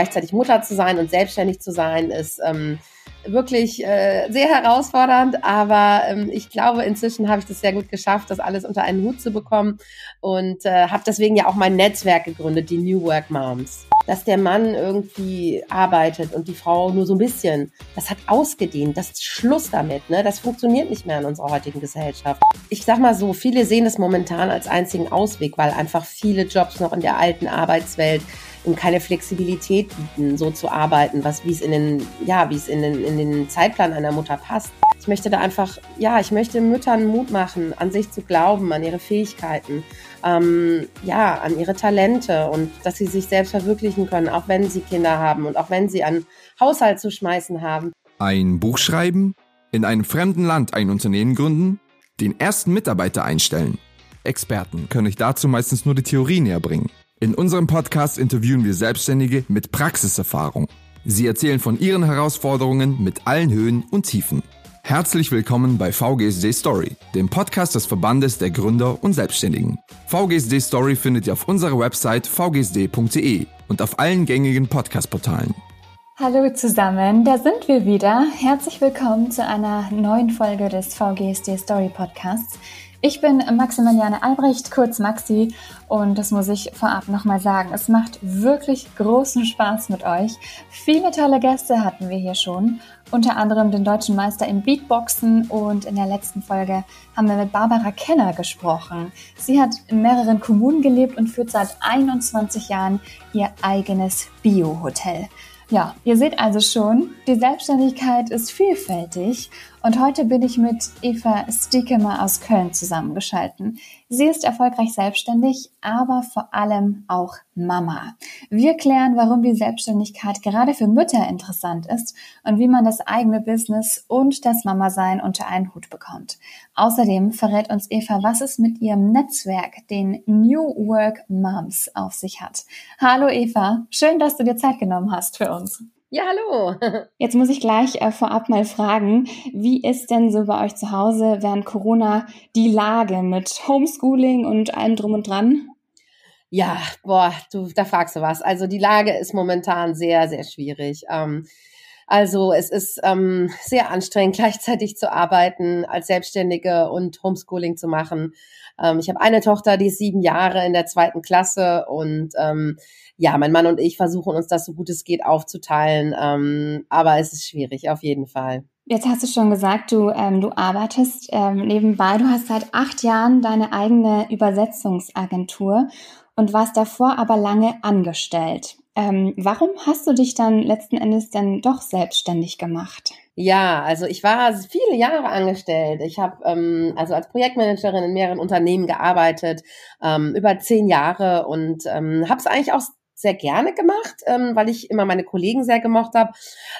gleichzeitig Mutter zu sein und selbstständig zu sein, ist ähm, wirklich äh, sehr herausfordernd, aber ähm, ich glaube, inzwischen habe ich das sehr gut geschafft, das alles unter einen Hut zu bekommen und äh, habe deswegen ja auch mein Netzwerk gegründet, die New Work Moms. Dass der Mann irgendwie arbeitet und die Frau nur so ein bisschen, das hat ausgedehnt, das ist Schluss damit, ne? Das funktioniert nicht mehr in unserer heutigen Gesellschaft. Ich sag mal so, viele sehen es momentan als einzigen Ausweg, weil einfach viele Jobs noch in der alten Arbeitswelt und keine Flexibilität bieten, so zu arbeiten, was wie es in den ja wie es in den in den Zeitplan einer Mutter passt. Ich möchte da einfach ja ich möchte Müttern Mut machen, an sich zu glauben, an ihre Fähigkeiten, ähm, ja an ihre Talente und dass sie sich selbst verwirklichen können, auch wenn sie Kinder haben und auch wenn sie einen Haushalt zu schmeißen haben. Ein Buch schreiben, in einem fremden Land ein Unternehmen gründen, den ersten Mitarbeiter einstellen. Experten können euch dazu meistens nur die Theorie näher bringen. In unserem Podcast interviewen wir Selbstständige mit Praxiserfahrung. Sie erzählen von ihren Herausforderungen mit allen Höhen und Tiefen. Herzlich willkommen bei VGSD Story, dem Podcast des Verbandes der Gründer und Selbstständigen. VGSD Story findet ihr auf unserer Website vgsd.de und auf allen gängigen Podcast-Portalen. Hallo zusammen, da sind wir wieder. Herzlich willkommen zu einer neuen Folge des VGSD Story Podcasts. Ich bin Maximiliane Albrecht, kurz Maxi, und das muss ich vorab nochmal sagen. Es macht wirklich großen Spaß mit euch. Viele tolle Gäste hatten wir hier schon, unter anderem den deutschen Meister im Beatboxen und in der letzten Folge haben wir mit Barbara Keller gesprochen. Sie hat in mehreren Kommunen gelebt und führt seit 21 Jahren ihr eigenes Bio-Hotel. Ja, ihr seht also schon, die Selbstständigkeit ist vielfältig und heute bin ich mit Eva Stiekemer aus Köln zusammengeschalten. Sie ist erfolgreich selbstständig, aber vor allem auch Mama. Wir klären, warum die Selbstständigkeit gerade für Mütter interessant ist und wie man das eigene Business und das Mama-Sein unter einen Hut bekommt. Außerdem verrät uns Eva, was es mit ihrem Netzwerk, den New Work Moms, auf sich hat. Hallo Eva, schön, dass du dir Zeit genommen hast für uns. Ja, hallo. Jetzt muss ich gleich äh, vorab mal fragen, wie ist denn so bei euch zu Hause während Corona die Lage mit Homeschooling und allem drum und dran? Ja, boah, du, da fragst du was. Also die Lage ist momentan sehr, sehr schwierig. Ähm, also es ist ähm, sehr anstrengend, gleichzeitig zu arbeiten als Selbstständige und Homeschooling zu machen. Ähm, ich habe eine Tochter, die ist sieben Jahre in der zweiten Klasse und ähm, ja, mein Mann und ich versuchen uns das so gut es geht aufzuteilen, ähm, aber es ist schwierig auf jeden Fall. Jetzt hast du schon gesagt, du, ähm, du arbeitest ähm, nebenbei. Du hast seit acht Jahren deine eigene Übersetzungsagentur und warst davor aber lange angestellt. Ähm, warum hast du dich dann letzten Endes dann doch selbstständig gemacht? Ja, also ich war viele Jahre angestellt. Ich habe ähm, also als Projektmanagerin in mehreren Unternehmen gearbeitet, ähm, über zehn Jahre und ähm, habe es eigentlich auch sehr gerne gemacht, ähm, weil ich immer meine Kollegen sehr gemocht habe.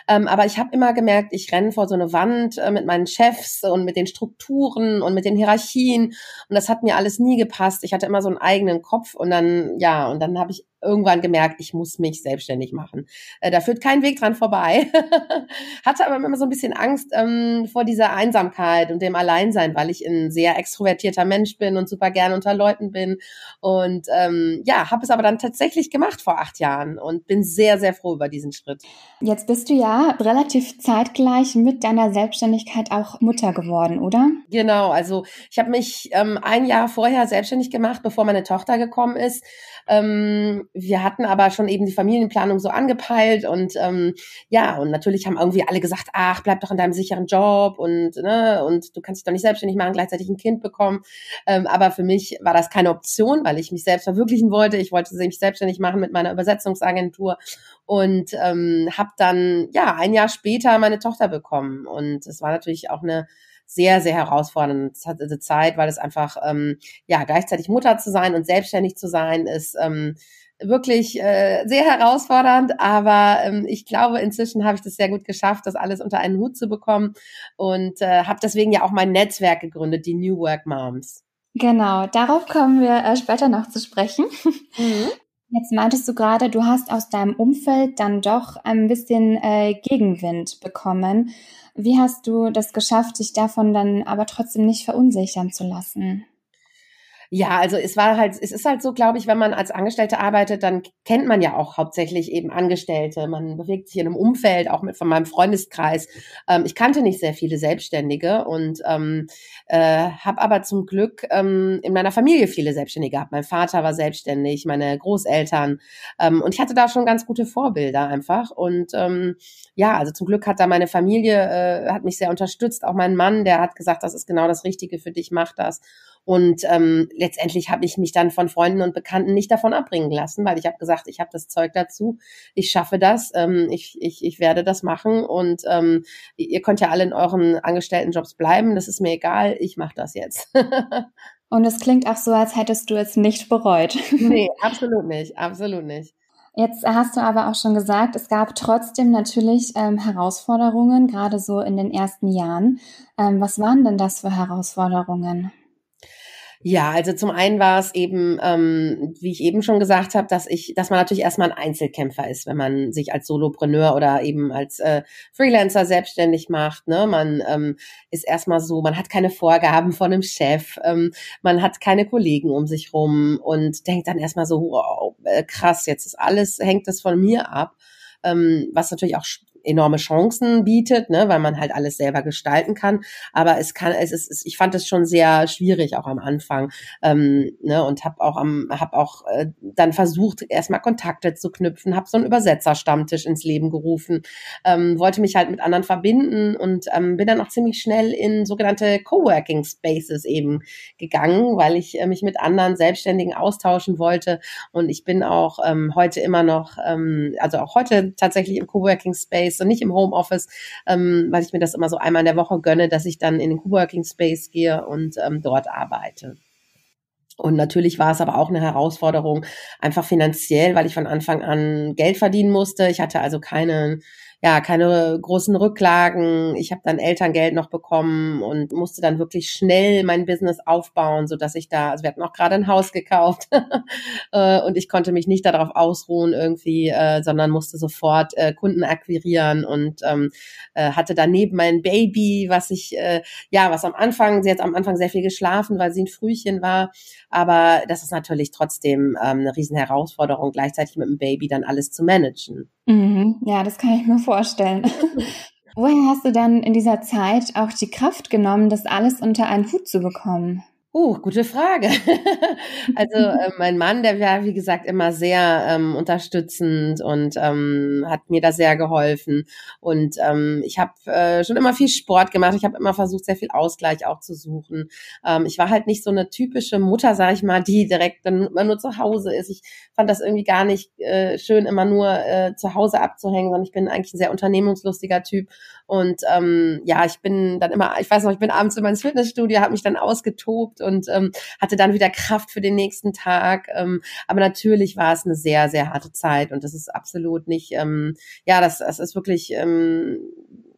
Ähm, aber ich habe immer gemerkt, ich renne vor so eine Wand äh, mit meinen Chefs und mit den Strukturen und mit den Hierarchien. Und das hat mir alles nie gepasst. Ich hatte immer so einen eigenen Kopf und dann, ja, und dann habe ich irgendwann gemerkt, ich muss mich selbstständig machen. Äh, da führt kein Weg dran vorbei. Hatte aber immer so ein bisschen Angst ähm, vor dieser Einsamkeit und dem Alleinsein, weil ich ein sehr extrovertierter Mensch bin und super gerne unter Leuten bin. Und ähm, ja, habe es aber dann tatsächlich gemacht vor acht Jahren und bin sehr, sehr froh über diesen Schritt. Jetzt bist du ja relativ zeitgleich mit deiner Selbstständigkeit auch Mutter geworden, oder? Genau, also ich habe mich ähm, ein Jahr vorher selbstständig gemacht, bevor meine Tochter gekommen ist. Ähm, wir hatten aber schon eben die Familienplanung so angepeilt und ähm, ja, und natürlich haben irgendwie alle gesagt, ach, bleib doch in deinem sicheren Job und ne, und du kannst dich doch nicht selbstständig machen, gleichzeitig ein Kind bekommen. Ähm, aber für mich war das keine Option, weil ich mich selbst verwirklichen wollte. Ich wollte mich selbstständig machen mit meiner Übersetzungsagentur und ähm, habe dann ja ein Jahr später meine Tochter bekommen und es war natürlich auch eine sehr, sehr herausfordernde Zeit, weil es einfach, ähm, ja, gleichzeitig Mutter zu sein und selbstständig zu sein, ist ähm, wirklich äh, sehr herausfordernd, aber ähm, ich glaube, inzwischen habe ich das sehr gut geschafft, das alles unter einen Hut zu bekommen und äh, habe deswegen ja auch mein Netzwerk gegründet, die New Work Moms. Genau, darauf kommen wir äh, später noch zu sprechen. Mhm. Jetzt meintest du gerade, du hast aus deinem Umfeld dann doch ein bisschen äh, Gegenwind bekommen. Wie hast du das geschafft, dich davon dann aber trotzdem nicht verunsichern zu lassen? Ja, also es war halt, es ist halt so, glaube ich, wenn man als Angestellte arbeitet, dann kennt man ja auch hauptsächlich eben Angestellte. Man bewegt sich in einem Umfeld, auch mit von meinem Freundeskreis. Ähm, ich kannte nicht sehr viele Selbstständige und ähm, äh, habe aber zum Glück ähm, in meiner Familie viele Selbstständige gehabt. Mein Vater war selbstständig, meine Großeltern ähm, und ich hatte da schon ganz gute Vorbilder einfach. Und ähm, ja, also zum Glück hat da meine Familie äh, hat mich sehr unterstützt. Auch mein Mann, der hat gesagt, das ist genau das Richtige für dich, mach das. Und ähm, letztendlich habe ich mich dann von Freunden und Bekannten nicht davon abbringen lassen, weil ich habe gesagt, ich habe das Zeug dazu, ich schaffe das, ähm, ich, ich, ich werde das machen und ähm, ihr könnt ja alle in euren Angestelltenjobs bleiben, das ist mir egal, ich mache das jetzt. und es klingt auch so, als hättest du es nicht bereut. nee, absolut nicht, absolut nicht. Jetzt hast du aber auch schon gesagt, es gab trotzdem natürlich ähm, Herausforderungen, gerade so in den ersten Jahren. Ähm, was waren denn das für Herausforderungen? Ja, also zum einen war es eben, ähm, wie ich eben schon gesagt habe, dass ich, dass man natürlich erstmal ein Einzelkämpfer ist, wenn man sich als Solopreneur oder eben als äh, Freelancer selbstständig macht. Ne? Man ähm, ist erstmal so, man hat keine Vorgaben von einem Chef, ähm, man hat keine Kollegen um sich rum und denkt dann erstmal so, wow, äh, krass, jetzt ist alles, hängt das von mir ab. Ähm, was natürlich auch enorme Chancen bietet, ne, weil man halt alles selber gestalten kann. Aber es kann, es ist, ich fand es schon sehr schwierig auch am Anfang, ähm, ne, und habe auch am, habe auch äh, dann versucht erstmal Kontakte zu knüpfen, habe so einen Übersetzerstammtisch ins Leben gerufen, ähm, wollte mich halt mit anderen verbinden und ähm, bin dann auch ziemlich schnell in sogenannte Coworking Spaces eben gegangen, weil ich äh, mich mit anderen Selbstständigen austauschen wollte und ich bin auch ähm, heute immer noch, ähm, also auch heute tatsächlich im Coworking Space Space und nicht im Homeoffice, ähm, weil ich mir das immer so einmal in der Woche gönne, dass ich dann in den Coworking Space gehe und ähm, dort arbeite. Und natürlich war es aber auch eine Herausforderung, einfach finanziell, weil ich von Anfang an Geld verdienen musste. Ich hatte also keine ja, keine großen Rücklagen. Ich habe dann Elterngeld noch bekommen und musste dann wirklich schnell mein Business aufbauen, so dass ich da, also wir hatten auch gerade ein Haus gekauft äh, und ich konnte mich nicht darauf ausruhen irgendwie, äh, sondern musste sofort äh, Kunden akquirieren und ähm, äh, hatte daneben mein Baby, was ich, ja, was am Anfang, sie hat am Anfang sehr viel geschlafen, weil sie ein Frühchen war, aber das ist natürlich trotzdem ähm, eine riesen Herausforderung, gleichzeitig mit dem Baby dann alles zu managen. Mhm. Ja, das kann ich mir vorstellen. Woher hast du dann in dieser Zeit auch die Kraft genommen, das alles unter einen Hut zu bekommen? Uh, gute Frage. also äh, mein Mann, der war wie gesagt immer sehr ähm, unterstützend und ähm, hat mir da sehr geholfen. Und ähm, ich habe äh, schon immer viel Sport gemacht. Ich habe immer versucht, sehr viel Ausgleich auch zu suchen. Ähm, ich war halt nicht so eine typische Mutter, sag ich mal, die direkt dann immer nur zu Hause ist. Ich fand das irgendwie gar nicht äh, schön, immer nur äh, zu Hause abzuhängen, sondern ich bin eigentlich ein sehr unternehmungslustiger Typ. Und ähm, ja, ich bin dann immer, ich weiß noch, ich bin abends immer ins Fitnessstudio, habe mich dann ausgetobt und ähm, hatte dann wieder Kraft für den nächsten Tag. Ähm, aber natürlich war es eine sehr, sehr harte Zeit und das ist absolut nicht, ähm, ja, das, das ist wirklich, ähm,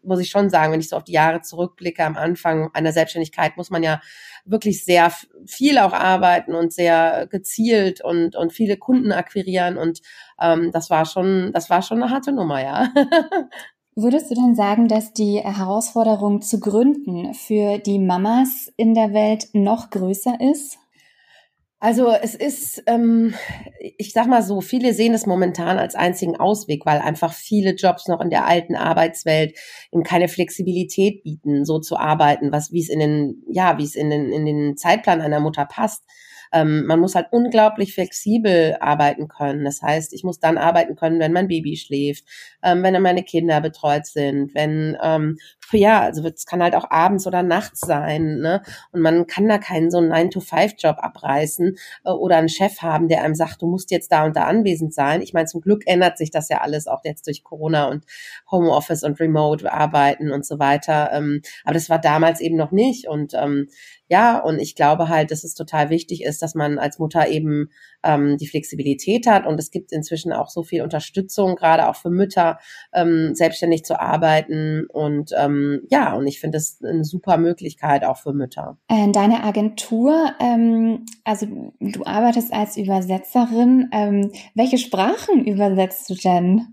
muss ich schon sagen, wenn ich so auf die Jahre zurückblicke, am Anfang einer Selbstständigkeit muss man ja wirklich sehr viel auch arbeiten und sehr gezielt und, und viele Kunden akquirieren und ähm, das war schon, das war schon eine harte Nummer, ja. Würdest du denn sagen, dass die Herausforderung zu gründen für die Mamas in der Welt noch größer ist? Also es ist, ähm, ich sag mal so, viele sehen es momentan als einzigen Ausweg, weil einfach viele Jobs noch in der alten Arbeitswelt eben keine Flexibilität bieten, so zu arbeiten, was wie es in den, ja, wie es in den in den Zeitplan einer Mutter passt. Ähm, man muss halt unglaublich flexibel arbeiten können. Das heißt, ich muss dann arbeiten können, wenn mein Baby schläft, ähm, wenn meine Kinder betreut sind, wenn ähm, ja, also es kann halt auch abends oder nachts sein, ne? Und man kann da keinen so einen 9-to-5-Job abreißen äh, oder einen Chef haben, der einem sagt, du musst jetzt da und da anwesend sein. Ich meine, zum Glück ändert sich das ja alles auch jetzt durch Corona und Homeoffice und Remote arbeiten und so weiter. Ähm, aber das war damals eben noch nicht. Und ähm, ja, und ich glaube halt, dass es total wichtig ist, dass man als Mutter eben ähm, die Flexibilität hat. Und es gibt inzwischen auch so viel Unterstützung, gerade auch für Mütter, ähm, selbstständig zu arbeiten. Und ähm, ja, und ich finde das eine super Möglichkeit auch für Mütter. Äh, deine Agentur, ähm, also du arbeitest als Übersetzerin. Ähm, welche Sprachen übersetzt du denn?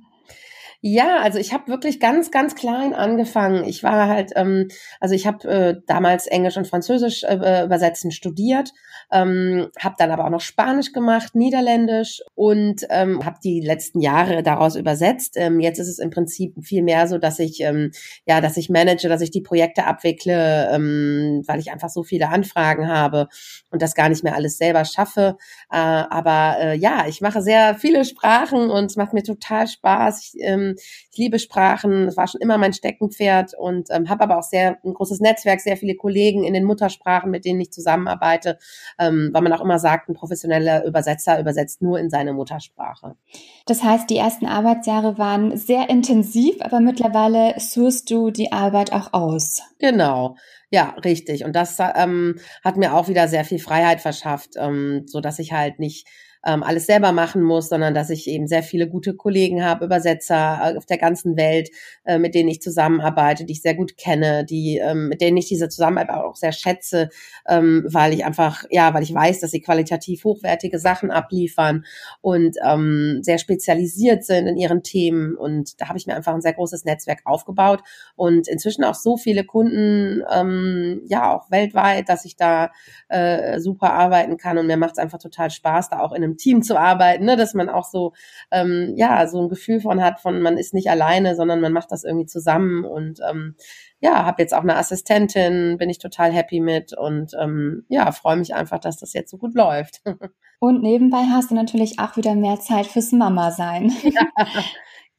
Ja, also ich habe wirklich ganz, ganz klein angefangen. Ich war halt, ähm, also ich habe äh, damals Englisch und Französisch äh, übersetzen studiert, ähm, habe dann aber auch noch Spanisch gemacht, Niederländisch und ähm, habe die letzten Jahre daraus übersetzt. Ähm, jetzt ist es im Prinzip viel mehr so, dass ich ähm, ja, dass ich manage, dass ich die Projekte abwickle, ähm, weil ich einfach so viele Anfragen habe und das gar nicht mehr alles selber schaffe. Äh, aber äh, ja, ich mache sehr viele Sprachen und es macht mir total Spaß. Ich, ähm, ich liebe Sprachen, das war schon immer mein Steckenpferd und ähm, habe aber auch sehr ein großes Netzwerk, sehr viele Kollegen in den Muttersprachen, mit denen ich zusammenarbeite, ähm, weil man auch immer sagt, ein professioneller Übersetzer übersetzt nur in seine Muttersprache. Das heißt, die ersten Arbeitsjahre waren sehr intensiv, aber mittlerweile suchst du die Arbeit auch aus. Genau. Ja, richtig. Und das ähm, hat mir auch wieder sehr viel Freiheit verschafft, ähm, so dass ich halt nicht ähm, alles selber machen muss, sondern dass ich eben sehr viele gute Kollegen habe, Übersetzer äh, auf der ganzen Welt, äh, mit denen ich zusammenarbeite, die ich sehr gut kenne, die ähm, mit denen ich diese Zusammenarbeit auch sehr schätze, ähm, weil ich einfach ja, weil ich weiß, dass sie qualitativ hochwertige Sachen abliefern und ähm, sehr spezialisiert sind in ihren Themen. Und da habe ich mir einfach ein sehr großes Netzwerk aufgebaut und inzwischen auch so viele Kunden, ähm, ja auch weltweit, dass ich da äh, super arbeiten kann. Und mir macht es einfach total Spaß, da auch in einem Team zu arbeiten, ne? dass man auch so, ähm, ja, so ein Gefühl von hat, von man ist nicht alleine, sondern man macht das irgendwie zusammen und ähm, ja, habe jetzt auch eine Assistentin, bin ich total happy mit und ähm, ja, freue mich einfach, dass das jetzt so gut läuft. Und nebenbei hast du natürlich auch wieder mehr Zeit fürs Mama sein. Ja,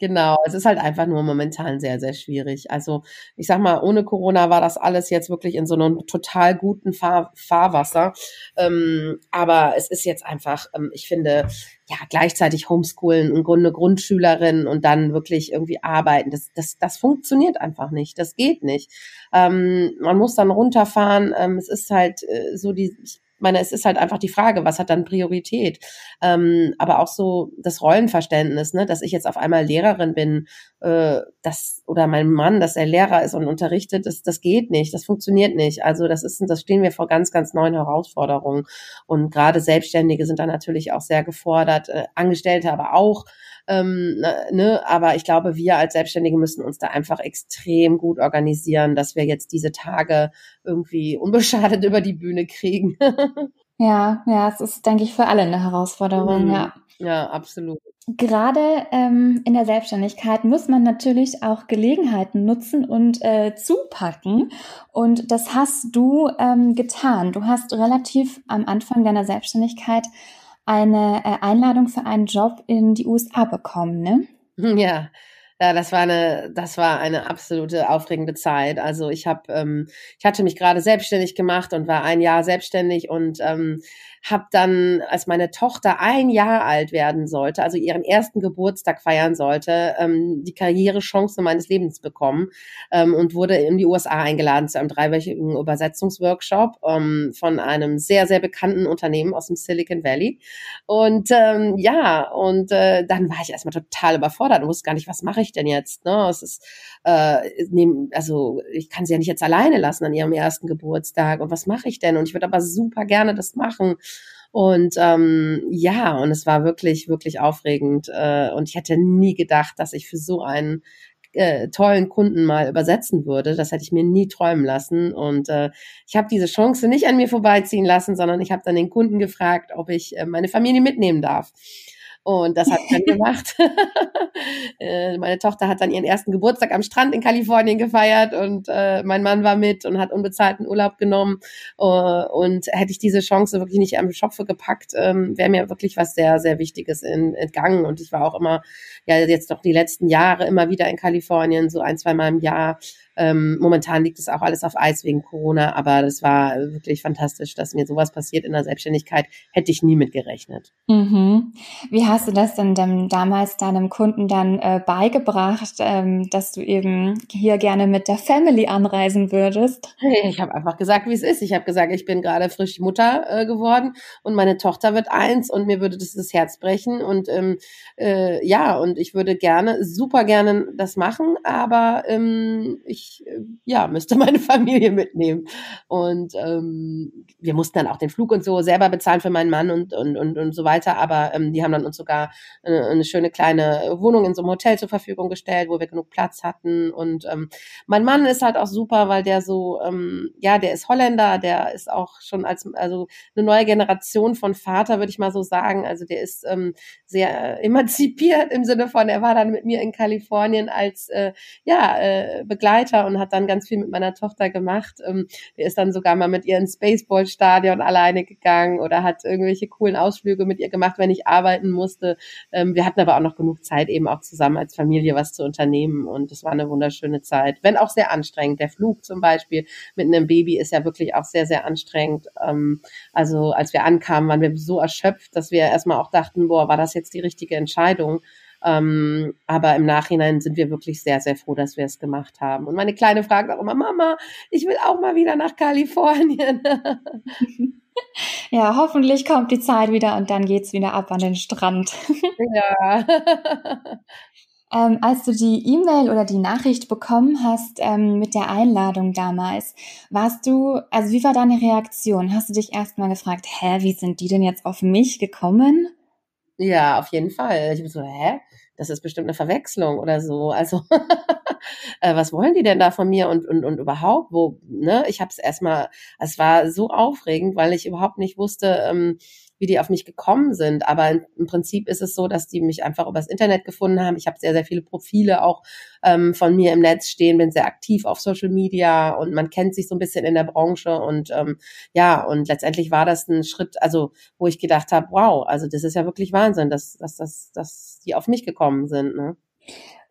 Genau, es ist halt einfach nur momentan sehr, sehr schwierig. Also ich sag mal, ohne Corona war das alles jetzt wirklich in so einem total guten Fahr Fahrwasser. Ähm, aber es ist jetzt einfach, ähm, ich finde, ja, gleichzeitig Homeschoolen, im Grunde Grundschülerin und dann wirklich irgendwie arbeiten. Das, das, das funktioniert einfach nicht. Das geht nicht. Ähm, man muss dann runterfahren. Ähm, es ist halt äh, so die, ich meine, es ist halt einfach die Frage, was hat dann Priorität? Ähm, aber auch so das Rollenverständnis, ne, dass ich jetzt auf einmal Lehrerin bin, äh, das oder mein Mann, dass er Lehrer ist und unterrichtet, das, das geht nicht, das funktioniert nicht. Also das ist, das stehen wir vor ganz, ganz neuen Herausforderungen. Und gerade Selbstständige sind da natürlich auch sehr gefordert, äh, Angestellte aber auch. Ähm, ne, ne, aber ich glaube, wir als Selbstständige müssen uns da einfach extrem gut organisieren, dass wir jetzt diese Tage irgendwie unbeschadet über die Bühne kriegen. ja, ja, es ist, denke ich, für alle eine Herausforderung, mhm. ja. Ja, absolut. Gerade ähm, in der Selbstständigkeit muss man natürlich auch Gelegenheiten nutzen und äh, zupacken. Und das hast du ähm, getan. Du hast relativ am Anfang deiner Selbstständigkeit eine äh, Einladung für einen Job in die USA bekommen, ne? Ja, ja, das war eine, das war eine absolute aufregende Zeit. Also ich habe, ähm, ich hatte mich gerade selbstständig gemacht und war ein Jahr selbstständig und ähm, habe dann, als meine Tochter ein Jahr alt werden sollte, also ihren ersten Geburtstag feiern sollte, ähm, die Karrierechance meines Lebens bekommen ähm, und wurde in die USA eingeladen zu einem dreiwöchigen Übersetzungsworkshop ähm, von einem sehr, sehr bekannten Unternehmen aus dem Silicon Valley. Und ähm, ja, und äh, dann war ich erstmal total überfordert und wusste gar nicht, was mache ich denn jetzt? Ne? Es ist, äh, also ich kann sie ja nicht jetzt alleine lassen an ihrem ersten Geburtstag. Und was mache ich denn? Und ich würde aber super gerne das machen. Und ähm, ja, und es war wirklich, wirklich aufregend. Äh, und ich hätte nie gedacht, dass ich für so einen äh, tollen Kunden mal übersetzen würde. Das hätte ich mir nie träumen lassen. Und äh, ich habe diese Chance nicht an mir vorbeiziehen lassen, sondern ich habe dann den Kunden gefragt, ob ich äh, meine Familie mitnehmen darf. Und das hat dann gemacht. Äh, meine Tochter hat dann ihren ersten Geburtstag am Strand in Kalifornien gefeiert und äh, mein Mann war mit und hat unbezahlten Urlaub genommen. Uh, und hätte ich diese Chance wirklich nicht am Schopfe gepackt, ähm, wäre mir wirklich was sehr, sehr Wichtiges in, entgangen. Und ich war auch immer, ja, jetzt doch die letzten Jahre immer wieder in Kalifornien, so ein, zwei Mal im Jahr ähm, momentan liegt es auch alles auf Eis wegen Corona, aber das war wirklich fantastisch, dass mir sowas passiert in der Selbstständigkeit. Hätte ich nie mit gerechnet. Mhm. Wie hast du das denn dann damals deinem Kunden dann äh, beigebracht, ähm, dass du eben hier gerne mit der Family anreisen würdest? Ich habe einfach gesagt, wie es ist. Ich habe gesagt, ich bin gerade frisch Mutter äh, geworden und meine Tochter wird eins und mir würde das das Herz brechen und ähm, äh, ja, und ich würde gerne, super gerne das machen, aber ähm, ich ich äh, ja müsste meine Familie mitnehmen. Und ähm, wir mussten dann auch den Flug und so selber bezahlen für meinen Mann und und und, und so weiter. Aber ähm, die haben dann uns sogar eine, eine schöne kleine Wohnung in so einem Hotel zur Verfügung gestellt, wo wir genug Platz hatten. Und ähm, mein Mann ist halt auch super, weil der so ähm, ja, der ist Holländer, der ist auch schon als also eine neue Generation von Vater, würde ich mal so sagen. Also der ist ähm, sehr emanzipiert im Sinne von, er war dann mit mir in Kalifornien als äh, ja äh, Begleiter und hat dann ganz viel mit meiner Tochter gemacht. Ähm, ist dann sogar mal mit ihr ins Baseballstadion alleine gegangen oder hat irgendwelche coolen Ausflüge mit ihr gemacht, wenn ich arbeiten musste. Ähm, wir hatten aber auch noch genug Zeit, eben auch zusammen als Familie was zu unternehmen und es war eine wunderschöne Zeit, wenn auch sehr anstrengend. Der Flug zum Beispiel mit einem Baby ist ja wirklich auch sehr, sehr anstrengend. Ähm, also als wir ankamen, waren wir so erschöpft, dass wir erstmal auch dachten, boah, war das jetzt die richtige Entscheidung? Ähm, aber im Nachhinein sind wir wirklich sehr, sehr froh, dass wir es gemacht haben. Und meine Kleine fragt auch immer, Mama, ich will auch mal wieder nach Kalifornien. ja, hoffentlich kommt die Zeit wieder und dann geht's wieder ab an den Strand. ja. Ähm, als du die E-Mail oder die Nachricht bekommen hast ähm, mit der Einladung damals, warst du, also wie war deine Reaktion? Hast du dich erstmal gefragt, hä, wie sind die denn jetzt auf mich gekommen? Ja, auf jeden Fall. Ich bin so, hä? Das ist bestimmt eine Verwechslung oder so. Also, äh, was wollen die denn da von mir und, und, und überhaupt, wo, ne? Ich habe es erstmal, es war so aufregend, weil ich überhaupt nicht wusste, ähm, wie die auf mich gekommen sind. Aber im Prinzip ist es so, dass die mich einfach übers Internet gefunden haben. Ich habe sehr, sehr viele Profile auch ähm, von mir im Netz stehen, bin sehr aktiv auf Social Media und man kennt sich so ein bisschen in der Branche. Und ähm, ja, und letztendlich war das ein Schritt, also wo ich gedacht habe, wow, also das ist ja wirklich Wahnsinn, dass, dass, dass, dass die auf mich gekommen sind. Ne?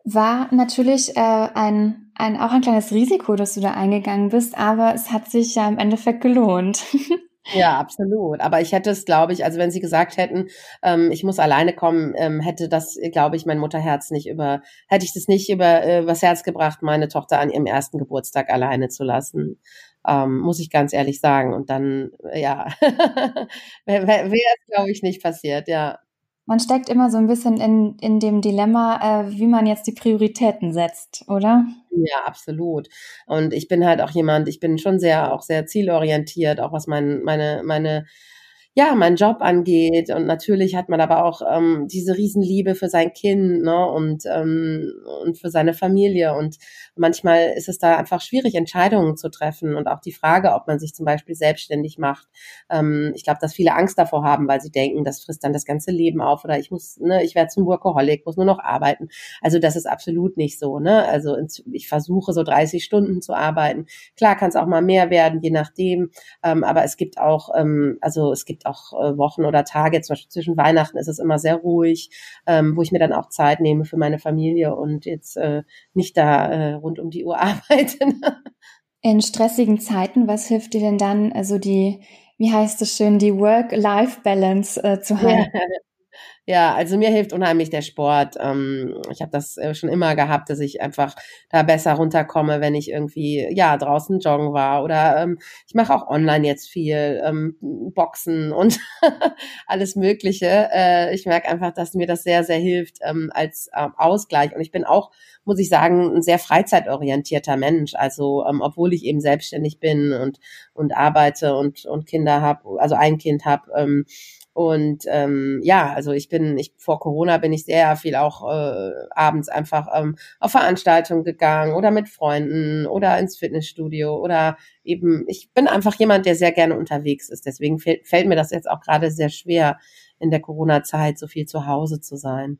War natürlich äh, ein, ein auch ein kleines Risiko, dass du da eingegangen bist, aber es hat sich ja im Endeffekt gelohnt. Ja, absolut. Aber ich hätte es, glaube ich, also wenn Sie gesagt hätten, ähm, ich muss alleine kommen, ähm, hätte das, glaube ich, mein Mutterherz nicht über, hätte ich das nicht über äh, was Herz gebracht, meine Tochter an ihrem ersten Geburtstag alleine zu lassen. Ähm, muss ich ganz ehrlich sagen. Und dann, ja, wäre wär, wär es, glaube ich, nicht passiert, ja man steckt immer so ein bisschen in, in dem Dilemma, äh, wie man jetzt die Prioritäten setzt, oder? Ja, absolut. Und ich bin halt auch jemand, ich bin schon sehr, auch sehr zielorientiert, auch was mein, meine, meine ja, mein Job angeht. Und natürlich hat man aber auch ähm, diese Riesenliebe für sein Kind ne, und, ähm, und für seine Familie. Und manchmal ist es da einfach schwierig, Entscheidungen zu treffen. Und auch die Frage, ob man sich zum Beispiel selbstständig macht. Ähm, ich glaube, dass viele Angst davor haben, weil sie denken, das frisst dann das ganze Leben auf oder ich muss, ne, ich werde zum Workaholic, muss nur noch arbeiten. Also das ist absolut nicht so. Ne? Also ich versuche so 30 Stunden zu arbeiten. Klar kann es auch mal mehr werden, je nachdem. Ähm, aber es gibt auch, ähm, also es gibt gibt auch äh, Wochen oder Tage, zum Beispiel zwischen Weihnachten ist es immer sehr ruhig, ähm, wo ich mir dann auch Zeit nehme für meine Familie und jetzt äh, nicht da äh, rund um die Uhr arbeite. In stressigen Zeiten, was hilft dir denn dann, also die, wie heißt es schön, die Work-Life-Balance äh, zu halten? Ja. Ja, also mir hilft unheimlich der Sport. Ähm, ich habe das äh, schon immer gehabt, dass ich einfach da besser runterkomme, wenn ich irgendwie ja draußen joggen war oder ähm, ich mache auch online jetzt viel ähm, Boxen und alles Mögliche. Äh, ich merke einfach, dass mir das sehr sehr hilft als Ausgleich und ich bin auch muss ich sagen, ein sehr freizeitorientierter Mensch. Also obwohl ich eben selbstständig bin und und arbeite und und Kinder habe, also ein Kind habe, und ähm, ja, also ich bin, ich vor Corona bin ich sehr viel auch äh, abends einfach ähm, auf Veranstaltungen gegangen oder mit Freunden oder ins Fitnessstudio oder eben, ich bin einfach jemand, der sehr gerne unterwegs ist. Deswegen fällt, fällt mir das jetzt auch gerade sehr schwer, in der Corona-Zeit so viel zu Hause zu sein.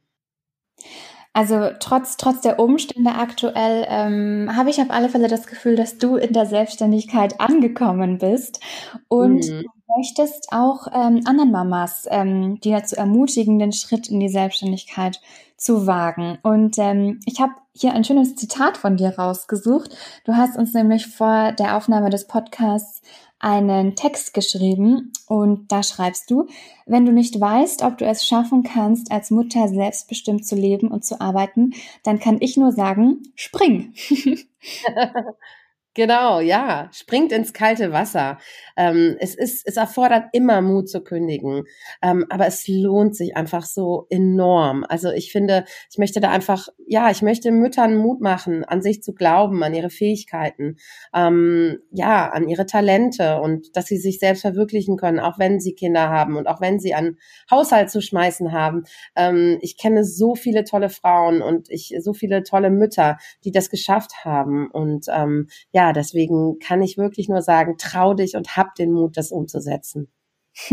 Also trotz, trotz der Umstände aktuell ähm, habe ich auf alle Fälle das Gefühl, dass du in der Selbstständigkeit angekommen bist und mhm. Möchtest auch ähm, anderen Mamas, ähm, die dazu ermutigen, den Schritt in die Selbstständigkeit zu wagen. Und ähm, ich habe hier ein schönes Zitat von dir rausgesucht. Du hast uns nämlich vor der Aufnahme des Podcasts einen Text geschrieben und da schreibst du, wenn du nicht weißt, ob du es schaffen kannst, als Mutter selbstbestimmt zu leben und zu arbeiten, dann kann ich nur sagen, spring. Genau, ja, springt ins kalte Wasser. Ähm, es ist, es erfordert immer Mut zu kündigen, ähm, aber es lohnt sich einfach so enorm. Also ich finde, ich möchte da einfach, ja, ich möchte Müttern Mut machen, an sich zu glauben, an ihre Fähigkeiten, ähm, ja, an ihre Talente und dass sie sich selbst verwirklichen können, auch wenn sie Kinder haben und auch wenn sie einen Haushalt zu schmeißen haben. Ähm, ich kenne so viele tolle Frauen und ich so viele tolle Mütter, die das geschafft haben und ähm, ja ja, deswegen kann ich wirklich nur sagen, trau dich und hab den Mut, das umzusetzen.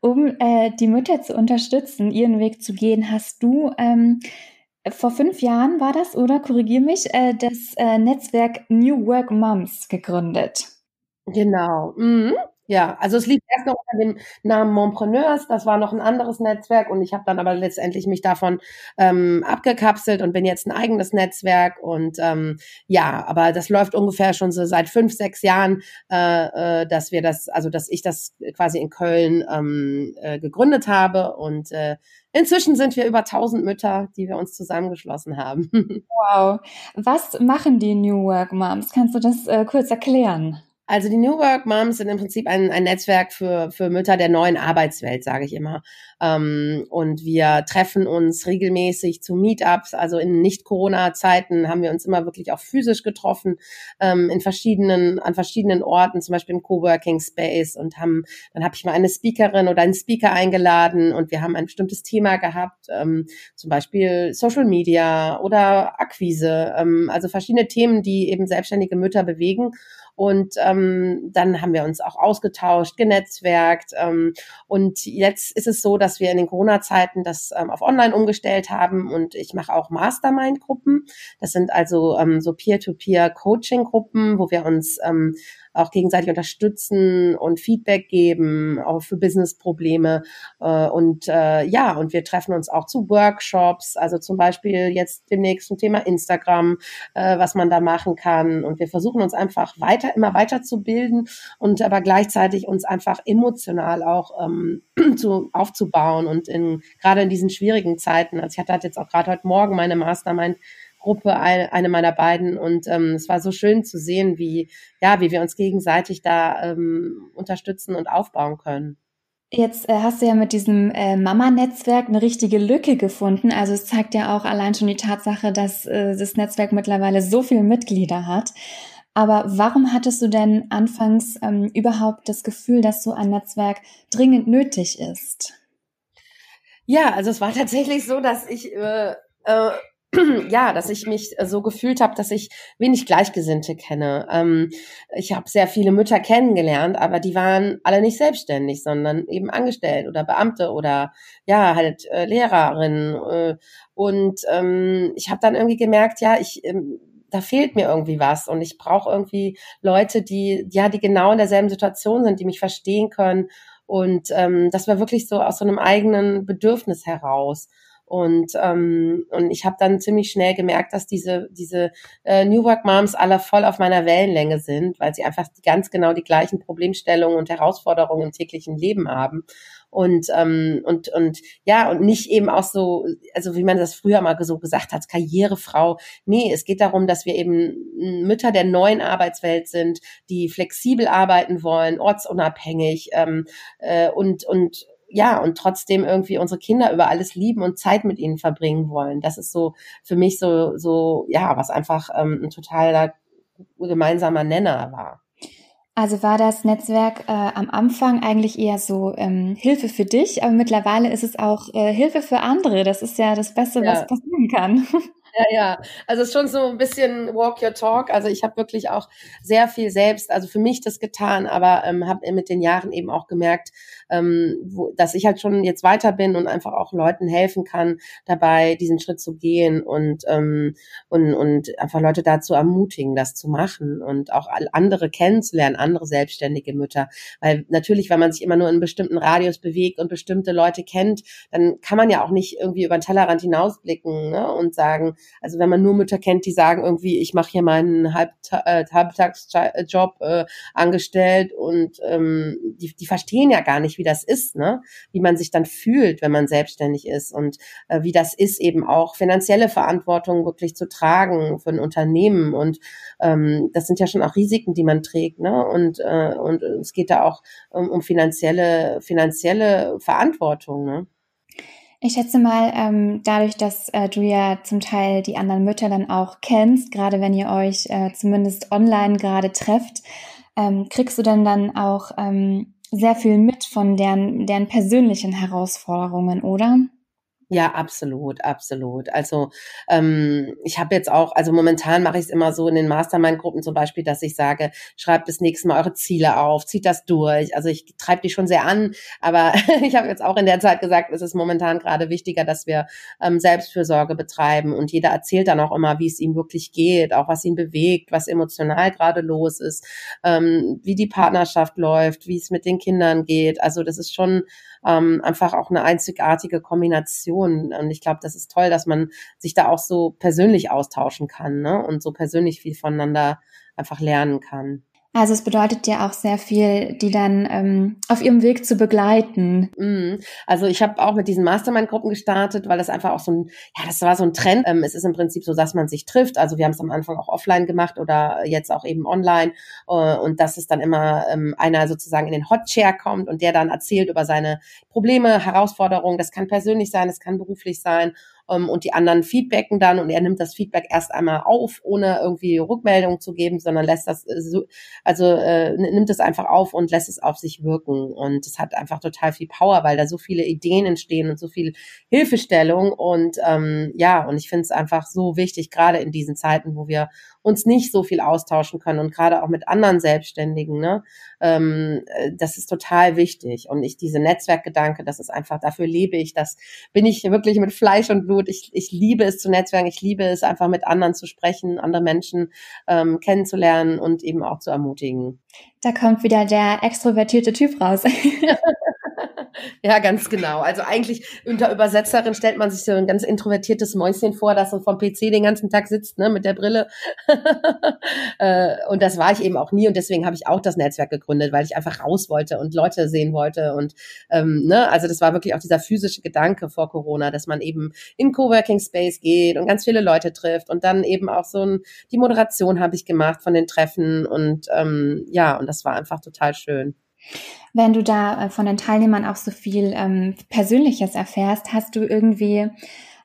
um äh, die Mütter zu unterstützen, ihren Weg zu gehen, hast du ähm, vor fünf Jahren war das, oder korrigier mich, äh, das äh, Netzwerk New Work Moms gegründet. Genau. Mhm. Ja, also es lief erst noch unter dem Namen Mompreneurs, das war noch ein anderes Netzwerk und ich habe dann aber letztendlich mich davon ähm, abgekapselt und bin jetzt ein eigenes Netzwerk und ähm, ja, aber das läuft ungefähr schon so seit fünf, sechs Jahren, äh, äh, dass wir das, also dass ich das quasi in Köln ähm, äh, gegründet habe und äh, Inzwischen sind wir über 1000 Mütter, die wir uns zusammengeschlossen haben. Wow. Was machen die New Work Moms? Kannst du das äh, kurz erklären? Also die New Work Moms sind im Prinzip ein, ein Netzwerk für, für Mütter der neuen Arbeitswelt, sage ich immer. Ähm, und wir treffen uns regelmäßig zu Meetups. Also in Nicht-Corona-Zeiten haben wir uns immer wirklich auch physisch getroffen, ähm, in verschiedenen, an verschiedenen Orten, zum Beispiel im Coworking Space und haben, dann habe ich mal eine Speakerin oder einen Speaker eingeladen und wir haben ein bestimmtes Thema gehabt, ähm, zum Beispiel Social Media oder Akquise, ähm, also verschiedene Themen, die eben selbstständige Mütter bewegen. Und ähm, dann haben wir uns auch ausgetauscht, genetzwerkt. Ähm, und jetzt ist es so, dass wir in den Corona-Zeiten das ähm, auf Online umgestellt haben und ich mache auch Mastermind-Gruppen. Das sind also ähm, so Peer-to-Peer-Coaching-Gruppen, wo wir uns ähm, auch gegenseitig unterstützen und Feedback geben, auch für Business-Probleme. Äh, und äh, ja, und wir treffen uns auch zu Workshops, also zum Beispiel jetzt demnächst zum Thema Instagram, äh, was man da machen kann. Und wir versuchen uns einfach weiter, immer weiter zu bilden und aber gleichzeitig uns einfach emotional auch ähm, zu, aufzubauen und in, gerade in diesen schwierigen Zeiten. Also ich hatte halt jetzt auch gerade heute Morgen meine Mastermind Gruppe, eine meiner beiden. Und ähm, es war so schön zu sehen, wie, ja, wie wir uns gegenseitig da ähm, unterstützen und aufbauen können. Jetzt äh, hast du ja mit diesem äh, Mama-Netzwerk eine richtige Lücke gefunden. Also es zeigt ja auch allein schon die Tatsache, dass äh, das Netzwerk mittlerweile so viele Mitglieder hat. Aber warum hattest du denn anfangs ähm, überhaupt das Gefühl, dass so ein Netzwerk dringend nötig ist? Ja, also es war tatsächlich so, dass ich äh, äh, ja, dass ich mich äh, so gefühlt habe, dass ich wenig Gleichgesinnte kenne. Ähm, ich habe sehr viele Mütter kennengelernt, aber die waren alle nicht selbstständig, sondern eben angestellt oder Beamte oder ja halt äh, Lehrerinnen. Äh, und ähm, ich habe dann irgendwie gemerkt, ja, ich ähm, da fehlt mir irgendwie was und ich brauche irgendwie Leute, die ja die genau in derselben Situation sind, die mich verstehen können und ähm, das war wirklich so aus so einem eigenen Bedürfnis heraus. Und, ähm, und ich habe dann ziemlich schnell gemerkt, dass diese, diese äh, New Work Moms alle voll auf meiner Wellenlänge sind, weil sie einfach ganz genau die gleichen Problemstellungen und Herausforderungen im täglichen Leben haben. Und, ähm, und, und ja, und nicht eben auch so, also wie man das früher mal so gesagt hat, Karrierefrau. Nee, es geht darum, dass wir eben Mütter der neuen Arbeitswelt sind, die flexibel arbeiten wollen, ortsunabhängig ähm, äh, und, und ja, und trotzdem irgendwie unsere Kinder über alles lieben und Zeit mit ihnen verbringen wollen. Das ist so für mich so, so, ja, was einfach ähm, ein totaler gemeinsamer Nenner war. Also war das Netzwerk äh, am Anfang eigentlich eher so ähm, Hilfe für dich, aber mittlerweile ist es auch äh, Hilfe für andere. Das ist ja das Beste, ja. was passieren kann. Ja, ja. Also es ist schon so ein bisschen Walk Your Talk. Also ich habe wirklich auch sehr viel selbst, also für mich das getan, aber ähm, habe mit den Jahren eben auch gemerkt, ähm, wo, dass ich halt schon jetzt weiter bin und einfach auch Leuten helfen kann, dabei diesen Schritt zu gehen und ähm, und und einfach Leute dazu ermutigen, das zu machen und auch andere kennenzulernen, andere selbstständige Mütter. Weil natürlich, wenn man sich immer nur in bestimmten Radius bewegt und bestimmte Leute kennt, dann kann man ja auch nicht irgendwie über den Tellerrand hinausblicken ne, und sagen, also wenn man nur Mütter kennt, die sagen irgendwie, ich mache hier meinen äh, Halbtagsjob äh, angestellt und ähm, die, die verstehen ja gar nicht, wie das ist, ne? Wie man sich dann fühlt, wenn man selbstständig ist und äh, wie das ist, eben auch finanzielle Verantwortung wirklich zu tragen für ein Unternehmen. Und ähm, das sind ja schon auch Risiken, die man trägt, ne? Und, äh, und es geht da auch um, um finanzielle, finanzielle Verantwortung, ne? Ich schätze mal, ähm, dadurch, dass äh, du ja zum Teil die anderen Mütter dann auch kennst, gerade wenn ihr euch äh, zumindest online gerade trefft, ähm, kriegst du dann dann auch ähm, sehr viel mit von deren, deren persönlichen Herausforderungen, oder? Ja, absolut, absolut. Also ähm, ich habe jetzt auch, also momentan mache ich es immer so in den Mastermind-Gruppen zum Beispiel, dass ich sage, schreibt das nächste Mal eure Ziele auf, zieht das durch. Also ich treibe die schon sehr an, aber ich habe jetzt auch in der Zeit gesagt, es ist momentan gerade wichtiger, dass wir ähm, Selbstfürsorge betreiben und jeder erzählt dann auch immer, wie es ihm wirklich geht, auch was ihn bewegt, was emotional gerade los ist, ähm, wie die Partnerschaft läuft, wie es mit den Kindern geht. Also das ist schon ähm, einfach auch eine einzigartige Kombination. Und ich glaube, das ist toll, dass man sich da auch so persönlich austauschen kann ne? und so persönlich viel voneinander einfach lernen kann. Also es bedeutet ja auch sehr viel, die dann ähm, auf ihrem Weg zu begleiten. Mm. Also ich habe auch mit diesen Mastermind-Gruppen gestartet, weil das einfach auch so ein, ja, das war so ein Trend. Ähm, es ist im Prinzip so, dass man sich trifft. Also wir haben es am Anfang auch offline gemacht oder jetzt auch eben online. Äh, und dass es dann immer ähm, einer sozusagen in den Hot Chair kommt und der dann erzählt über seine Probleme, Herausforderungen. Das kann persönlich sein, das kann beruflich sein ähm, und die anderen feedbacken dann und er nimmt das Feedback erst einmal auf, ohne irgendwie Rückmeldung zu geben, sondern lässt das äh, so, also äh, nimmt es einfach auf und lässt es auf sich wirken. Und es hat einfach total viel Power, weil da so viele Ideen entstehen und so viel Hilfestellung. Und ähm, ja und ich finde es einfach so wichtig, gerade in diesen Zeiten, wo wir uns nicht so viel austauschen können und gerade auch mit anderen Selbstständigen, ne, ähm, äh, das ist total wichtig und ich diese Netzwerkgedanke, das ist einfach dafür lebe ich, das bin ich wirklich mit Fleisch und Blut. Ich, ich liebe es zu netzwerken. Ich liebe es einfach mit anderen zu sprechen, andere Menschen ähm, kennenzulernen und eben auch zu ermutigen. Da kommt wieder der extrovertierte Typ raus. Ja, ganz genau. Also eigentlich unter Übersetzerin stellt man sich so ein ganz introvertiertes Mäuschen vor, das so vom PC den ganzen Tag sitzt, ne, mit der Brille. Äh, und das war ich eben auch nie und deswegen habe ich auch das Netzwerk gegründet, weil ich einfach raus wollte und Leute sehen wollte und ähm, ne, also das war wirklich auch dieser physische Gedanke vor Corona, dass man eben in Coworking Space geht und ganz viele Leute trifft und dann eben auch so ein, die Moderation habe ich gemacht von den Treffen und ähm, ja, und das war einfach total schön. Wenn du da äh, von den Teilnehmern auch so viel ähm, Persönliches erfährst, hast du irgendwie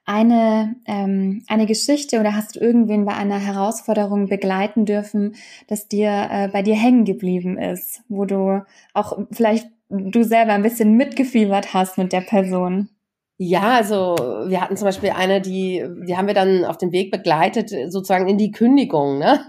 eine, ähm, eine Geschichte oder hast du irgendwen bei einer Herausforderung begleiten dürfen, das dir äh, bei dir hängen geblieben ist, wo du auch vielleicht du selber ein bisschen mitgefiebert hast mit der Person? Ja, also wir hatten zum Beispiel eine, die, die haben wir dann auf dem Weg begleitet, sozusagen in die Kündigung. Ne?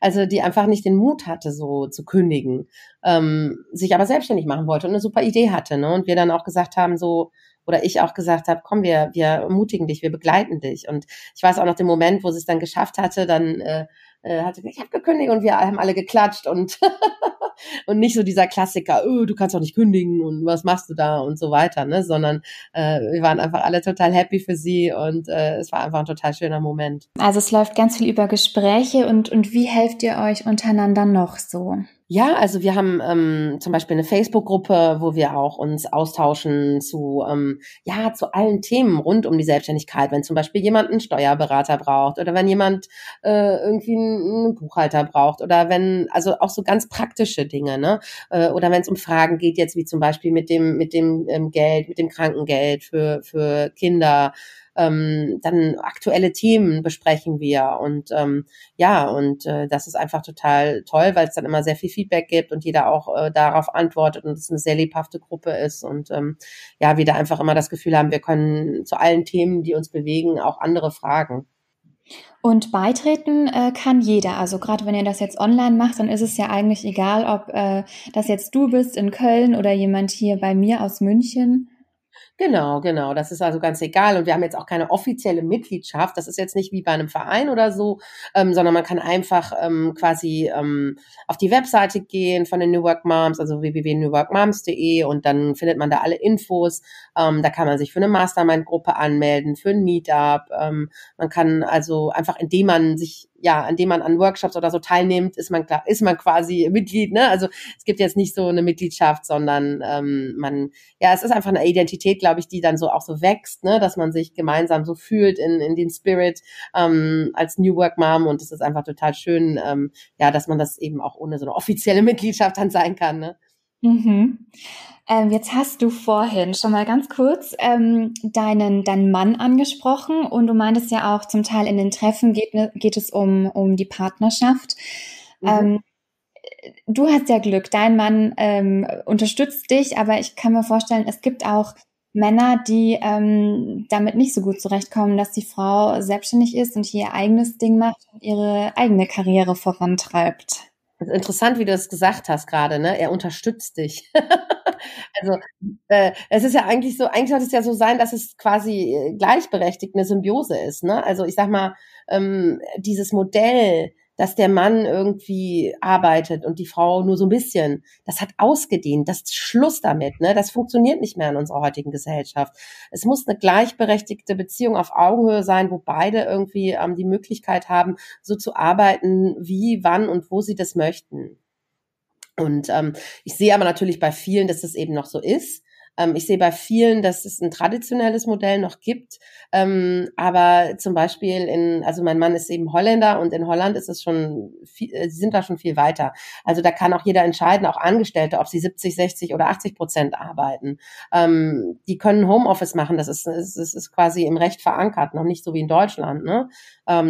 Also die einfach nicht den Mut hatte, so zu kündigen, ähm, sich aber selbstständig machen wollte und eine super Idee hatte. Ne? Und wir dann auch gesagt haben, so, oder ich auch gesagt habe, komm, wir, wir ermutigen dich, wir begleiten dich. Und ich weiß auch noch den Moment, wo sie es dann geschafft hatte, dann äh, äh, hatte ich habe gekündigt und wir haben alle geklatscht und und nicht so dieser Klassiker, oh, du kannst doch nicht kündigen und was machst du da und so weiter, ne, sondern äh, wir waren einfach alle total happy für sie und äh, es war einfach ein total schöner Moment. Also es läuft ganz viel über Gespräche und und wie helft ihr euch untereinander noch so? Ja, also wir haben ähm, zum Beispiel eine Facebook-Gruppe, wo wir auch uns austauschen zu ähm, ja zu allen Themen rund um die Selbstständigkeit. Wenn zum Beispiel jemand einen Steuerberater braucht oder wenn jemand äh, irgendwie einen Buchhalter braucht oder wenn also auch so ganz praktische Dinge, ne? Äh, oder wenn es um Fragen geht jetzt wie zum Beispiel mit dem mit dem ähm, Geld, mit dem Krankengeld für für Kinder ähm, dann aktuelle Themen besprechen wir und ähm, ja, und äh, das ist einfach total toll, weil es dann immer sehr viel Feedback gibt und jeder auch äh, darauf antwortet und es eine sehr lebhafte Gruppe ist und ähm, ja, wir da einfach immer das Gefühl haben, wir können zu allen Themen, die uns bewegen, auch andere fragen. Und beitreten äh, kann jeder. Also gerade wenn ihr das jetzt online macht, dann ist es ja eigentlich egal, ob äh, das jetzt du bist in Köln oder jemand hier bei mir aus München. Genau, genau. Das ist also ganz egal. Und wir haben jetzt auch keine offizielle Mitgliedschaft. Das ist jetzt nicht wie bei einem Verein oder so, ähm, sondern man kann einfach ähm, quasi ähm, auf die Webseite gehen von den New Work Moms, also www.newworkmoms.de und dann findet man da alle Infos. Ähm, da kann man sich für eine Mastermind-Gruppe anmelden, für ein Meetup. Ähm, man kann also einfach, indem man sich ja, an dem man an Workshops oder so teilnimmt, ist man klar, ist man quasi Mitglied. Ne? Also es gibt jetzt nicht so eine Mitgliedschaft, sondern ähm, man, ja, es ist einfach eine Identität, glaube ich, die dann so auch so wächst, ne? dass man sich gemeinsam so fühlt in, in den Spirit ähm, als New Work Mom und es ist einfach total schön, ähm, ja, dass man das eben auch ohne so eine offizielle Mitgliedschaft dann sein kann. Ne? Mhm. Ähm, jetzt hast du vorhin schon mal ganz kurz ähm, deinen, deinen Mann angesprochen und du meintest ja auch zum Teil in den Treffen geht, geht es um, um die Partnerschaft. Mhm. Ähm, du hast ja Glück, dein Mann ähm, unterstützt dich, aber ich kann mir vorstellen, es gibt auch Männer, die ähm, damit nicht so gut zurechtkommen, dass die Frau selbstständig ist und hier ihr eigenes Ding macht und ihre eigene Karriere vorantreibt. Das ist interessant, wie du das gesagt hast gerade, ne? Er unterstützt dich. also äh, es ist ja eigentlich so, eigentlich sollte es ja so sein, dass es quasi äh, gleichberechtigt eine Symbiose ist, ne? Also ich sag mal, ähm, dieses Modell, dass der Mann irgendwie arbeitet und die Frau nur so ein bisschen. Das hat ausgedient. Das ist Schluss damit. Ne? Das funktioniert nicht mehr in unserer heutigen Gesellschaft. Es muss eine gleichberechtigte Beziehung auf Augenhöhe sein, wo beide irgendwie ähm, die Möglichkeit haben, so zu arbeiten, wie, wann und wo sie das möchten. Und ähm, ich sehe aber natürlich bei vielen, dass das eben noch so ist. Ähm, ich sehe bei vielen, dass es ein traditionelles Modell noch gibt. Ähm, aber zum Beispiel in, also mein Mann ist eben Holländer und in Holland ist es schon, äh, sie sind da schon viel weiter. Also da kann auch jeder entscheiden, auch Angestellte, ob sie 70, 60 oder 80 Prozent arbeiten. Ähm, die können Homeoffice machen. Das ist, das ist quasi im Recht verankert, noch nicht so wie in Deutschland. Ne?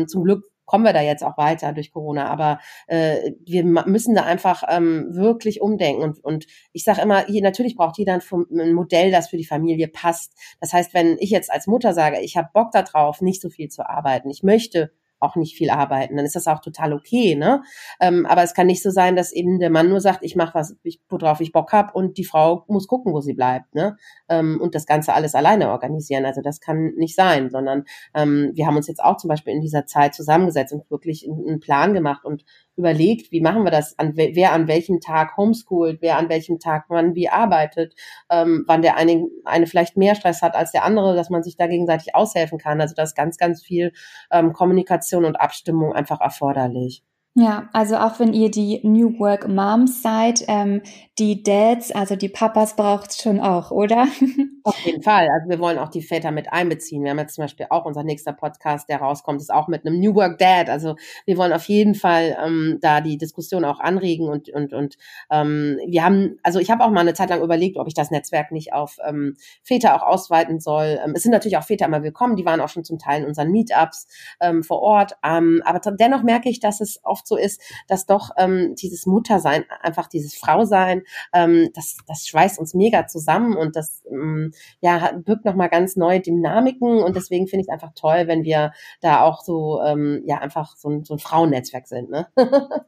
Zum Glück kommen wir da jetzt auch weiter durch Corona. Aber äh, wir müssen da einfach ähm, wirklich umdenken. Und, und ich sage immer, hier, natürlich braucht jeder ein, ein Modell, das für die Familie passt. Das heißt, wenn ich jetzt als Mutter sage, ich habe Bock darauf, nicht so viel zu arbeiten, ich möchte auch nicht viel arbeiten, dann ist das auch total okay, ne? Ähm, aber es kann nicht so sein, dass eben der Mann nur sagt, ich mache was, ich, worauf ich Bock hab und die Frau muss gucken, wo sie bleibt, ne? Ähm, und das Ganze alles alleine organisieren. Also das kann nicht sein, sondern ähm, wir haben uns jetzt auch zum Beispiel in dieser Zeit zusammengesetzt und wirklich einen Plan gemacht und überlegt, wie machen wir das, an, wer an welchem Tag homeschoolt, wer an welchem Tag wann wie arbeitet, ähm, wann der eine, eine vielleicht mehr Stress hat als der andere, dass man sich da gegenseitig aushelfen kann. Also da ist ganz, ganz viel ähm, Kommunikation und Abstimmung einfach erforderlich. Ja, also auch wenn ihr die New Work Moms seid, ähm, die Dads, also die Papas braucht schon auch, oder? Auf jeden Fall. Also wir wollen auch die Väter mit einbeziehen. Wir haben jetzt zum Beispiel auch unser nächster Podcast, der rauskommt, ist auch mit einem New Work Dad. Also wir wollen auf jeden Fall ähm, da die Diskussion auch anregen und und und ähm, wir haben, also ich habe auch mal eine Zeit lang überlegt, ob ich das Netzwerk nicht auf ähm, Väter auch ausweiten soll. Ähm, es sind natürlich auch Väter immer willkommen. Die waren auch schon zum Teil in unseren Meetups ähm, vor Ort. Ähm, aber dennoch merke ich, dass es oft so ist, dass doch ähm, dieses Muttersein, einfach dieses Frausein, ähm, das, das schweißt uns mega zusammen und das ähm, ja, birgt nochmal ganz neue Dynamiken und deswegen finde ich es einfach toll, wenn wir da auch so, ähm, ja, einfach so ein, so ein Frauennetzwerk sind. Ne?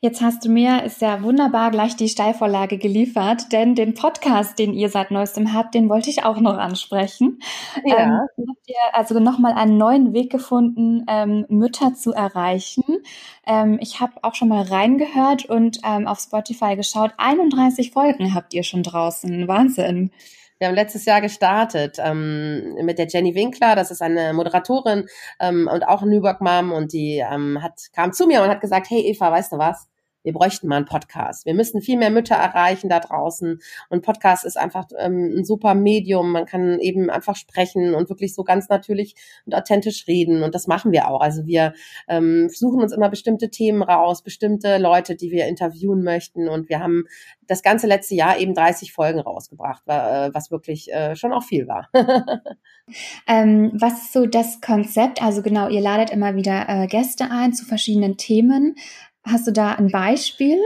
Jetzt hast du mir, ist ja wunderbar, gleich die Steilvorlage geliefert, denn den Podcast, den ihr seit neuestem habt, den wollte ich auch noch ansprechen. Ja. Ähm, habt ihr also nochmal einen neuen Weg gefunden, ähm, Mütter zu erreichen. Ähm, ich habe auch schon mal reingehört und ähm, auf Spotify geschaut. 31 Folgen habt ihr schon draußen. Wahnsinn. Wir haben letztes Jahr gestartet ähm, mit der Jenny Winkler, das ist eine Moderatorin ähm, und auch New Work Mom und die ähm, hat kam zu mir und hat gesagt, hey Eva, weißt du was? Wir bräuchten mal einen Podcast. Wir müssen viel mehr Mütter erreichen da draußen. Und Podcast ist einfach ähm, ein super Medium. Man kann eben einfach sprechen und wirklich so ganz natürlich und authentisch reden. Und das machen wir auch. Also wir ähm, suchen uns immer bestimmte Themen raus, bestimmte Leute, die wir interviewen möchten. Und wir haben das ganze letzte Jahr eben 30 Folgen rausgebracht, äh, was wirklich äh, schon auch viel war. ähm, was ist so das Konzept? Also genau, ihr ladet immer wieder äh, Gäste ein zu verschiedenen Themen. Hast du da ein Beispiel?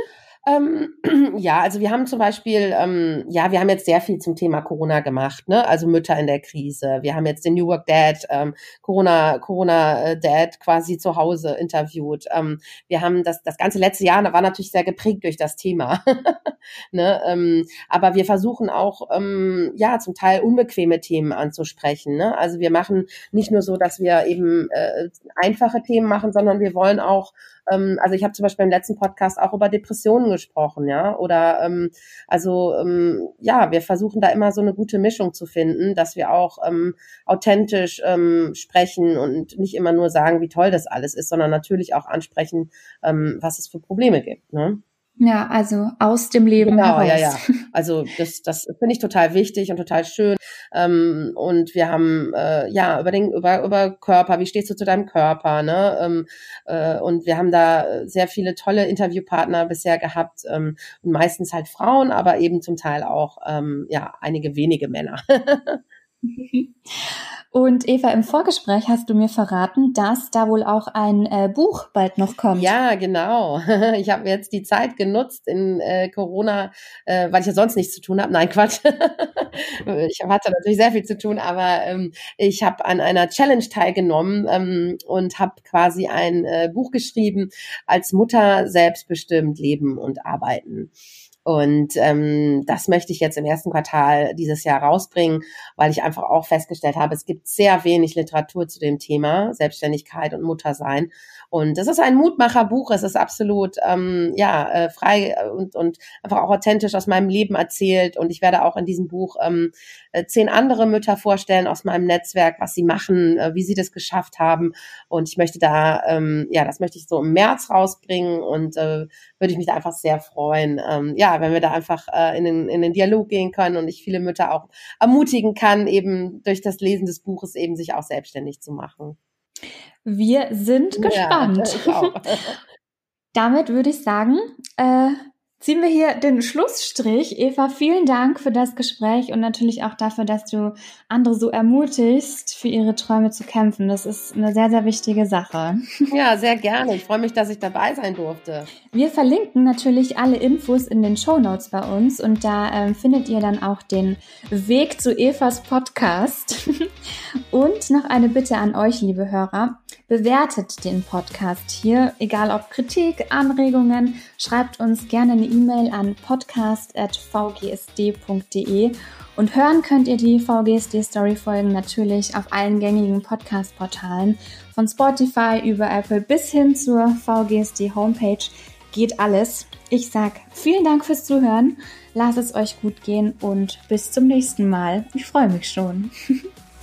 Ähm, ja, also wir haben zum Beispiel, ähm, ja, wir haben jetzt sehr viel zum Thema Corona gemacht, ne? Also Mütter in der Krise. Wir haben jetzt den New Work Dad, ähm, Corona, Corona äh, Dad quasi zu Hause interviewt. Ähm, wir haben das, das ganze letzte Jahr war natürlich sehr geprägt durch das Thema. ne? Ähm, aber wir versuchen auch, ähm, ja, zum Teil unbequeme Themen anzusprechen. Ne? Also wir machen nicht nur so, dass wir eben äh, einfache Themen machen, sondern wir wollen auch ähm, also ich habe zum Beispiel im letzten Podcast auch über Depressionen gesprochen, ja. Oder ähm, also ähm, ja, wir versuchen da immer so eine gute Mischung zu finden, dass wir auch ähm, authentisch ähm, sprechen und nicht immer nur sagen, wie toll das alles ist, sondern natürlich auch ansprechen, ähm, was es für Probleme gibt. Ne? Ja, also aus dem Leben genau, heraus. Ja, ja. Also das, das finde ich total wichtig und total schön. Ähm, und wir haben äh, ja über den über über Körper. Wie stehst du zu deinem Körper? Ne? Ähm, äh, und wir haben da sehr viele tolle Interviewpartner bisher gehabt ähm, und meistens halt Frauen, aber eben zum Teil auch ähm, ja einige wenige Männer. Und Eva, im Vorgespräch hast du mir verraten, dass da wohl auch ein äh, Buch bald noch kommt. Ja, genau. Ich habe jetzt die Zeit genutzt in äh, Corona, äh, weil ich ja sonst nichts zu tun habe. Nein, Quatsch. ich hatte natürlich sehr viel zu tun, aber ähm, ich habe an einer Challenge teilgenommen ähm, und habe quasi ein äh, Buch geschrieben als Mutter selbstbestimmt leben und arbeiten. Und ähm, das möchte ich jetzt im ersten Quartal dieses Jahr rausbringen, weil ich einfach auch festgestellt habe, es gibt sehr wenig Literatur zu dem Thema Selbstständigkeit und Muttersein. Und es ist ein Mutmacherbuch, es ist absolut ähm, ja äh, frei und, und einfach auch authentisch aus meinem Leben erzählt. Und ich werde auch in diesem Buch ähm, äh, zehn andere Mütter vorstellen aus meinem Netzwerk, was sie machen, äh, wie sie das geschafft haben. Und ich möchte da, ähm, ja, das möchte ich so im März rausbringen und äh, würde ich mich da einfach sehr freuen. Ähm, ja, wenn wir da einfach äh, in, den, in den Dialog gehen können und ich viele Mütter auch ermutigen kann, eben durch das Lesen des Buches eben sich auch selbstständig zu machen. Wir sind gespannt. Ja, Damit würde ich sagen, äh, ziehen wir hier den Schlussstrich. Eva, vielen Dank für das Gespräch und natürlich auch dafür, dass du andere so ermutigst, für ihre Träume zu kämpfen. Das ist eine sehr, sehr wichtige Sache. Ja, sehr gerne. Ich freue mich, dass ich dabei sein durfte. Wir verlinken natürlich alle Infos in den Show Notes bei uns und da ähm, findet ihr dann auch den Weg zu Evas Podcast. und noch eine Bitte an euch, liebe Hörer. Bewertet den Podcast hier, egal ob Kritik, Anregungen, schreibt uns gerne eine E-Mail an podcast.vgsd.de und hören könnt ihr die VGSD Story Folgen natürlich auf allen gängigen Podcast Portalen von Spotify über Apple bis hin zur VGSD Homepage geht alles. Ich sag vielen Dank fürs Zuhören. Lasst es euch gut gehen und bis zum nächsten Mal. Ich freue mich schon.